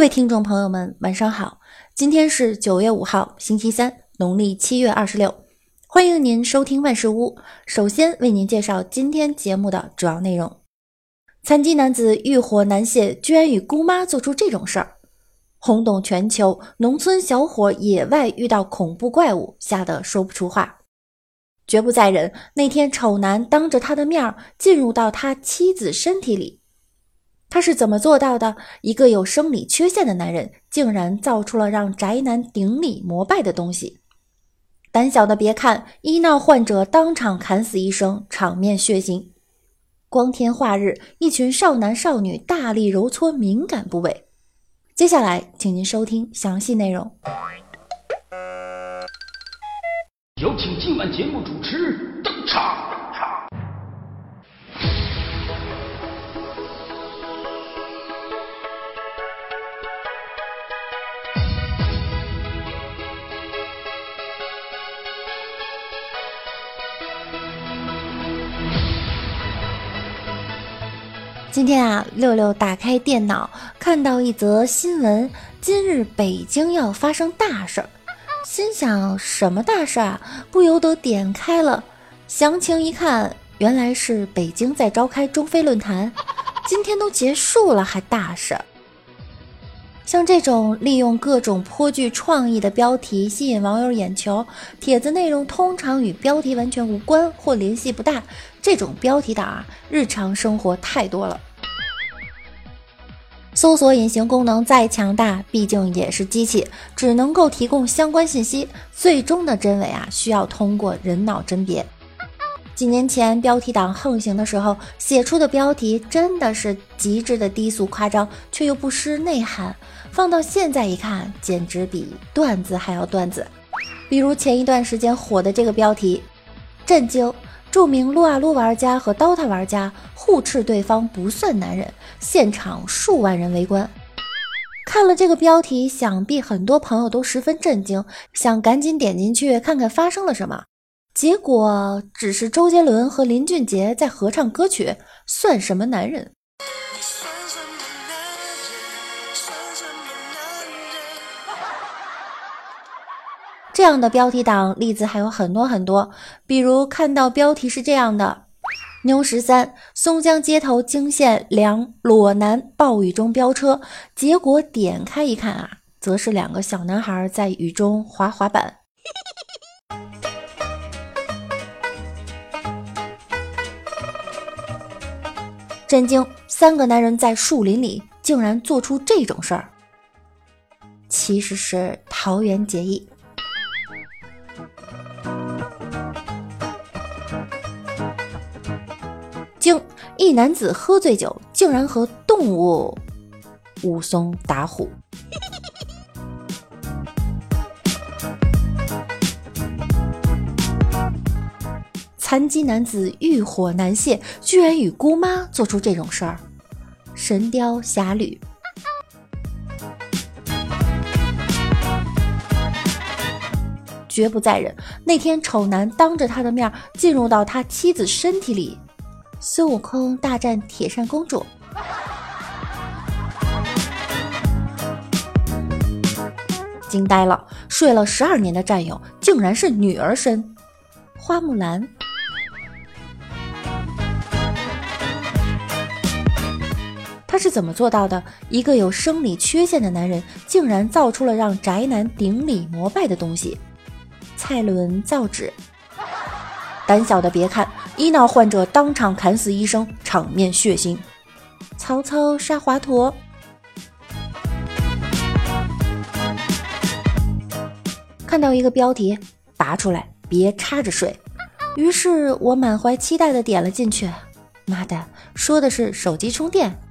各位听众朋友们，晚上好！今天是九月五号，星期三，农历七月二十六。欢迎您收听万事屋。首先为您介绍今天节目的主要内容：残疾男子欲火难泄，居然与姑妈做出这种事儿，轰动全球。农村小伙野外遇到恐怖怪物，吓得说不出话，绝不再忍。那天丑男当着他的面进入到他妻子身体里。他是怎么做到的？一个有生理缺陷的男人，竟然造出了让宅男顶礼膜拜的东西。胆小的别看，医闹患者当场砍死医生，场面血腥。光天化日，一群少男少女大力揉搓敏感部位。接下来，请您收听详细内容。有请今晚节目主持登场。今天啊，六六打开电脑，看到一则新闻：今日北京要发生大事儿。心想什么大事啊？不由得点开了详情一看，原来是北京在召开中非论坛。今天都结束了，还大事？像这种利用各种颇具创意的标题吸引网友眼球，帖子内容通常与标题完全无关或联系不大。这种标题党啊，日常生活太多了。搜索引擎功能再强大，毕竟也是机器，只能够提供相关信息，最终的真伪啊，需要通过人脑甄别。几年前标题党横行的时候，写出的标题真的是极致的低俗夸张，却又不失内涵。放到现在一看，简直比段子还要段子。比如前一段时间火的这个标题，震惊。著名撸啊撸玩家和 DOTA 玩家互斥对方不算男人，现场数万人围观。看了这个标题，想必很多朋友都十分震惊，想赶紧点进去看看发生了什么。结果只是周杰伦和林俊杰在合唱歌曲，算什么男人？这样的标题党例子还有很多很多，比如看到标题是这样的：牛十三松江街头惊现两裸男暴雨中飙车，结果点开一看啊，则是两个小男孩在雨中滑滑板。震惊！三个男人在树林里竟然做出这种事儿，其实是桃园结义。一男子喝醉酒，竟然和动物武松打虎。残疾男子欲火难泄，居然与姑妈做出这种事儿。神雕侠侣，绝不再忍。那天丑男当着他的面进入到他妻子身体里。孙悟空大战铁扇公主，惊呆了！睡了十二年的战友，竟然是女儿身。花木兰，他是怎么做到的？一个有生理缺陷的男人，竟然造出了让宅男顶礼膜拜的东西。蔡伦造纸。胆小的别看，医闹患者当场砍死医生，场面血腥。曹操杀华佗，看到一个标题，拔出来，别插着睡。于是我满怀期待的点了进去。妈的，说的是手机充电。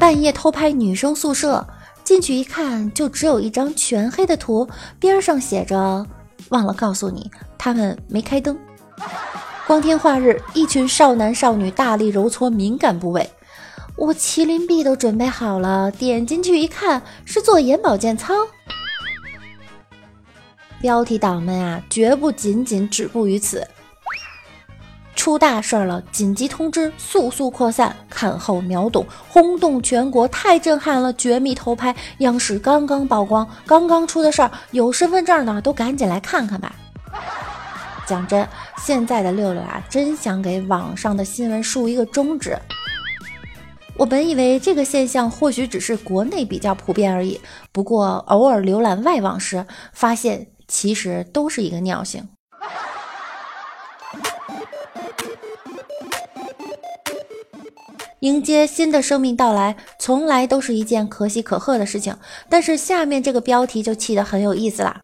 半夜偷拍女生宿舍。进去一看，就只有一张全黑的图，边上写着“忘了告诉你，他们没开灯”。光天化日，一群少男少女大力揉搓敏感部位，我麒麟臂都准备好了，点进去一看，是做眼保健操。标题党们啊，绝不仅仅止步于此。出大事了！紧急通知，速速扩散！看后秒懂，轰动全国，太震撼了！绝密偷拍，央视刚刚曝光，刚刚出的事儿，有身份证的都赶紧来看看吧。讲真，现在的六六啊，真想给网上的新闻竖一个中指。我本以为这个现象或许只是国内比较普遍而已，不过偶尔浏览外网时，发现其实都是一个尿性。迎接新的生命到来，从来都是一件可喜可贺的事情。但是下面这个标题就起得很有意思啦。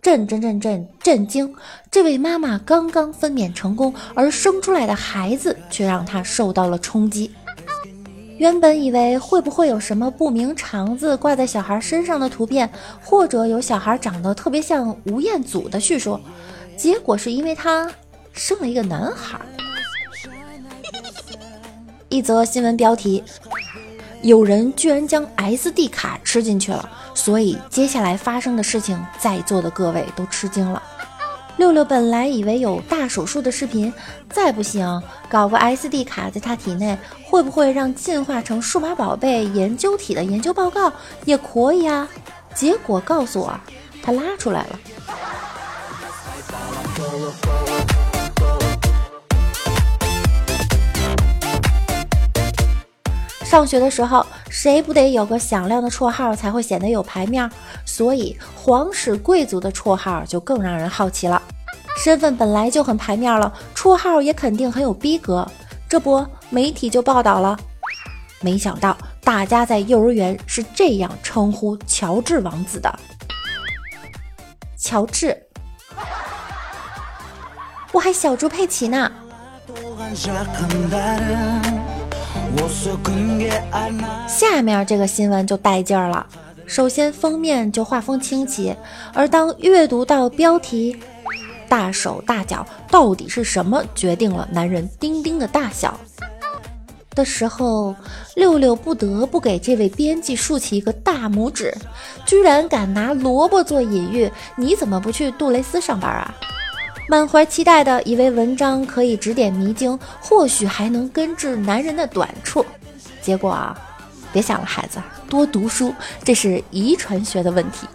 震震震震震惊！这位妈妈刚刚分娩成功，而生出来的孩子却让她受到了冲击。原本以为会不会有什么不明肠子挂在小孩身上的图片，或者有小孩长得特别像吴彦祖的叙述，结果是因为他生了一个男孩。一则新闻标题：有人居然将 SD 卡吃进去了。所以接下来发生的事情，在座的各位都吃惊了。六六本来以为有大手术的视频，再不行，搞个 SD 卡在他体内，会不会让进化成数码宝贝研究体的研究报告也可以啊？结果告诉我，他拉出来了。上学的时候，谁不得有个响亮的绰号才会显得有排面？所以皇室贵族的绰号就更让人好奇了。身份本来就很排面了，绰号也肯定很有逼格。这不，媒体就报道了。没想到大家在幼儿园是这样称呼乔治王子的：乔治。我还小猪佩奇呢。下面这个新闻就带劲儿了。首先封面就画风清奇，而当阅读到标题“大手大脚到底是什么决定了男人丁丁的大小”的时候，六六不得不给这位编辑竖起一个大拇指。居然敢拿萝卜做隐喻，你怎么不去杜蕾斯上班啊？满怀期待的以为文章可以指点迷津，或许还能根治男人的短处。结果啊，别想了，孩子，多读书，这是遗传学的问题。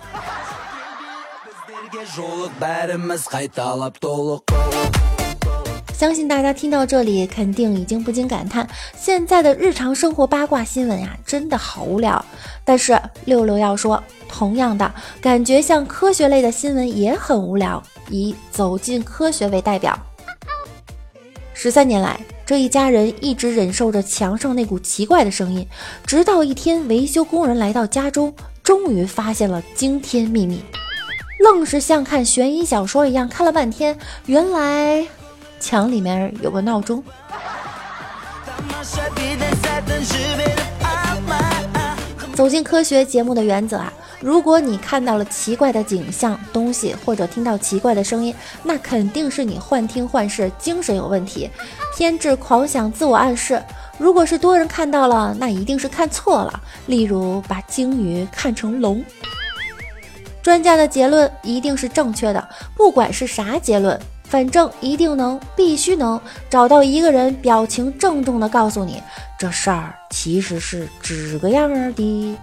相信大家听到这里，肯定已经不禁感叹：现在的日常生活八卦新闻呀，真的好无聊。但是六六要说，同样的感觉，像科学类的新闻也很无聊。以走进科学为代表，十三年来，这一家人一直忍受着墙上那股奇怪的声音，直到一天，维修工人来到家中，终于发现了惊天秘密，愣是像看悬疑小说一样看了半天，原来墙里面有个闹钟。走进科学节目的原则啊。如果你看到了奇怪的景象、东西，或者听到奇怪的声音，那肯定是你幻听幻视，精神有问题，偏执狂想，自我暗示。如果是多人看到了，那一定是看错了，例如把鲸鱼看成龙。专家的结论一定是正确的，不管是啥结论，反正一定能，必须能找到一个人表情郑重的告诉你，这事儿其实是这个样儿的。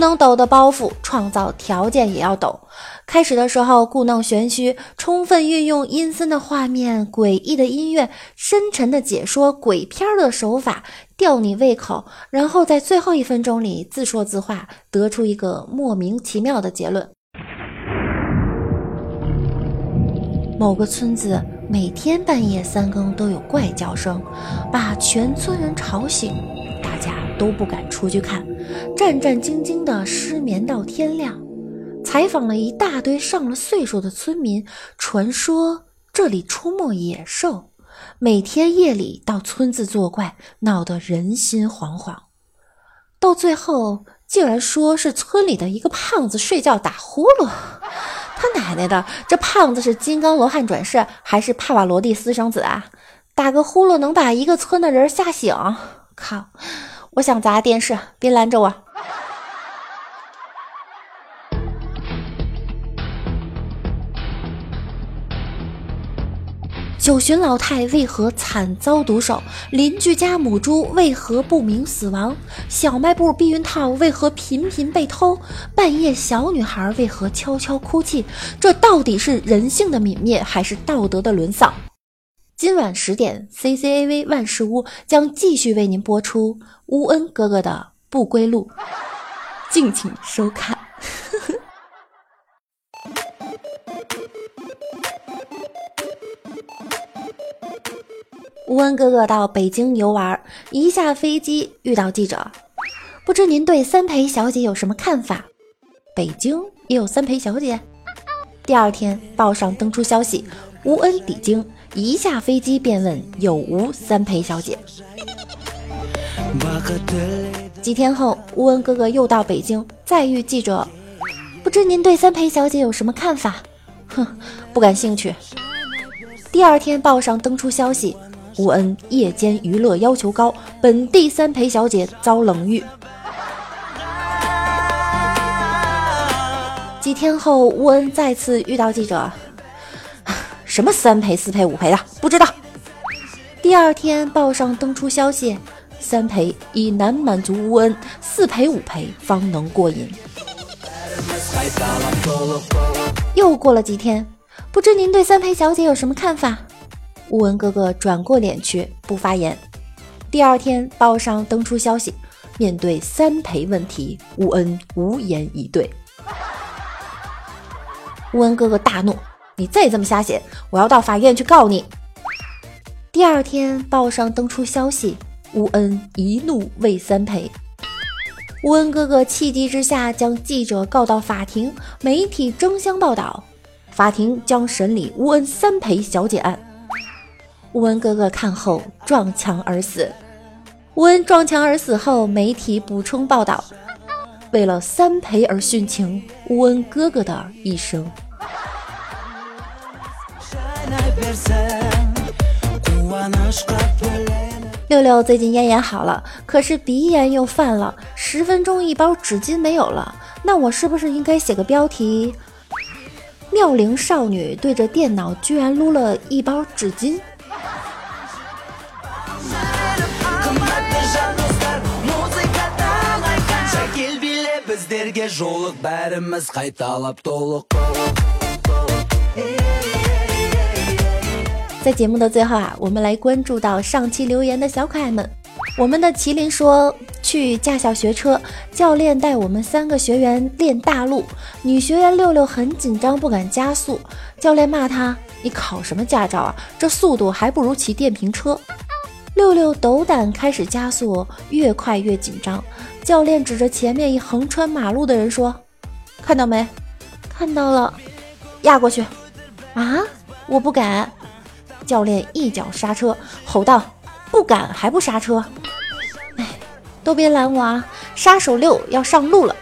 能抖的包袱，创造条件也要抖。开始的时候故弄玄虚，充分运用阴森的画面、诡异的音乐、深沉的解说、鬼片的手法吊你胃口，然后在最后一分钟里自说自话，得出一个莫名其妙的结论。某个村子每天半夜三更都有怪叫声，把全村人吵醒。都不敢出去看，战战兢兢地失眠到天亮。采访了一大堆上了岁数的村民，传说这里出没野兽，每天夜里到村子作怪，闹得人心惶惶。到最后，竟然说是村里的一个胖子睡觉打呼噜。他奶奶的，这胖子是金刚罗汉转世，还是帕瓦罗蒂私生子啊？打个呼噜能把一个村的人吓醒？靠！我想砸电视别拦着我。九旬老太为何惨遭毒手？邻居家母猪为何不明死亡？小卖部避孕套为何频频被偷？半夜小女孩为何悄悄哭泣？这到底是人性的泯灭还是道德的沦丧？今晚十点，CCAV 万事屋将继续为您播出乌恩哥哥的不归路，敬请收看。乌恩哥哥到北京游玩，一下飞机遇到记者，不知您对三陪小姐有什么看法？北京也有三陪小姐？第二天报上登出消息，乌恩抵京，一下飞机便问有无三陪小姐。几天后，乌恩哥哥又到北京，再遇记者，不知您对三陪小姐有什么看法？哼，不感兴趣。第二天报上登出消息。乌恩夜间娱乐要求高，本地三陪小姐遭冷遇。几天后，乌恩再次遇到记者，什么三陪、四陪、五陪的，不知道。第二天报上登出消息，三陪已难满足乌恩，四陪、五陪方能过瘾。又过了几天，不知您对三陪小姐有什么看法？乌恩哥哥转过脸去，不发言。第二天报上登出消息，面对三陪问题，乌恩无言以对。乌恩哥哥大怒：“你再这么瞎写，我要到法院去告你！”第二天报上登出消息，乌恩一怒为三陪。乌恩哥哥气急之下将记者告到法庭，媒体争相报道，法庭将审理乌恩三陪小姐案。乌恩哥哥看后撞墙而死。乌恩撞墙而死后，媒体补充报道：为了三陪而殉情，乌恩哥哥的一生。六六最近咽炎好了，可是鼻炎又犯了，十分钟一包纸巾没有了，那我是不是应该写个标题：妙龄少女对着电脑居然撸了一包纸巾？在节目的最后啊，我们来关注到上期留言的小可爱们。我们的麒麟说去驾校学车，教练带我们三个学员练大路，女学员六六很紧张，不敢加速。教练骂他：“你考什么驾照啊？这速度还不如骑电瓶车。”六六斗胆开始加速，越快越紧张。教练指着前面一横穿马路的人说：“看到没？看到了，压过去。”啊！我不敢。教练一脚刹车，吼道：“不敢还不刹车？哎，都别拦我啊！杀手六要上路了。”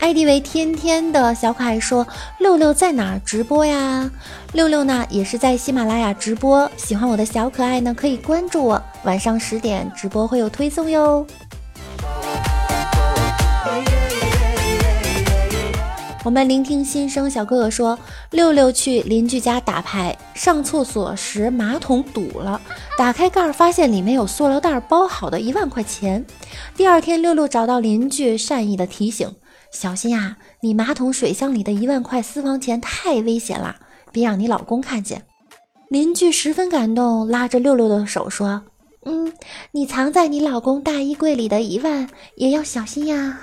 艾迪为天天的小可爱说：“六六在哪直播呀？六六呢也是在喜马拉雅直播。喜欢我的小可爱呢，可以关注我。晚上十点直播会有推送哟。”我们聆听心声，小哥哥说：“六六去邻居家打牌，上厕所时马桶堵了，打开盖儿发现里面有塑料袋包好的一万块钱。第二天，六六找到邻居，善意的提醒。”小心呀！你马桶水箱里的一万块私房钱太危险了，别让你老公看见。邻居十分感动，拉着六六的手说：“嗯，你藏在你老公大衣柜里的一万也要小心呀。”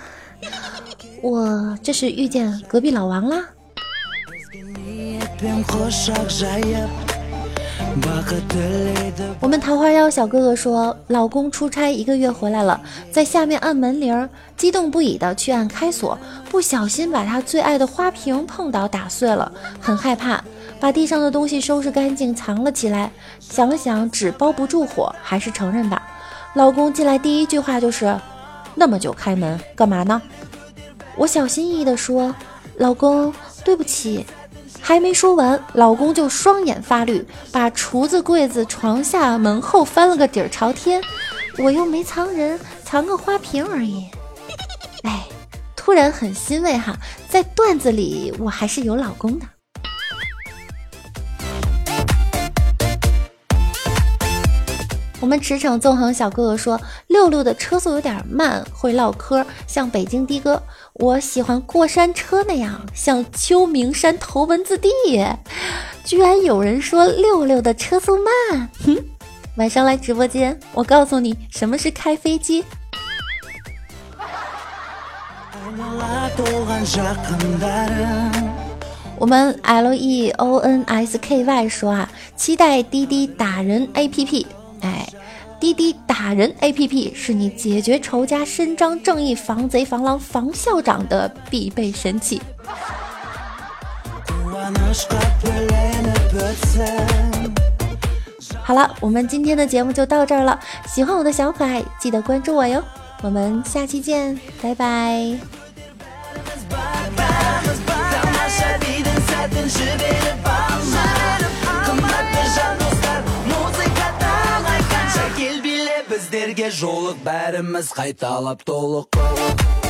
我这是遇见隔壁老王啦。我们桃花妖小哥哥说，老公出差一个月回来了，在下面按门铃，激动不已的去按开锁，不小心把他最爱的花瓶碰倒打碎了，很害怕，把地上的东西收拾干净藏了起来。想了想，纸包不住火，还是承认吧。老公进来第一句话就是：“那么久开门干嘛呢？”我小心翼翼地说：“老公，对不起。”还没说完，老公就双眼发绿，把厨子、柜子、床下、门后翻了个底儿朝天。我又没藏人，藏个花瓶而已。哎，突然很欣慰哈，在段子里我还是有老公的。我们驰骋纵横小哥哥说，六六的车速有点慢，会唠嗑，像北京的哥。我喜欢过山车那样，像秋名山头文字 D。居然有人说六六的车速慢，哼！晚上来直播间，我告诉你什么是开飞机。我们 L E O N S K Y 说啊，期待滴滴打人 A P P。哎，滴滴打人 A P P 是你解决仇家、伸张正义、防贼防狼防校长的必备神器。好了，我们今天的节目就到这儿了。喜欢我的小可爱，记得关注我哟。我们下期见，拜拜。Bizlerge жолық бәріміз қайталап толық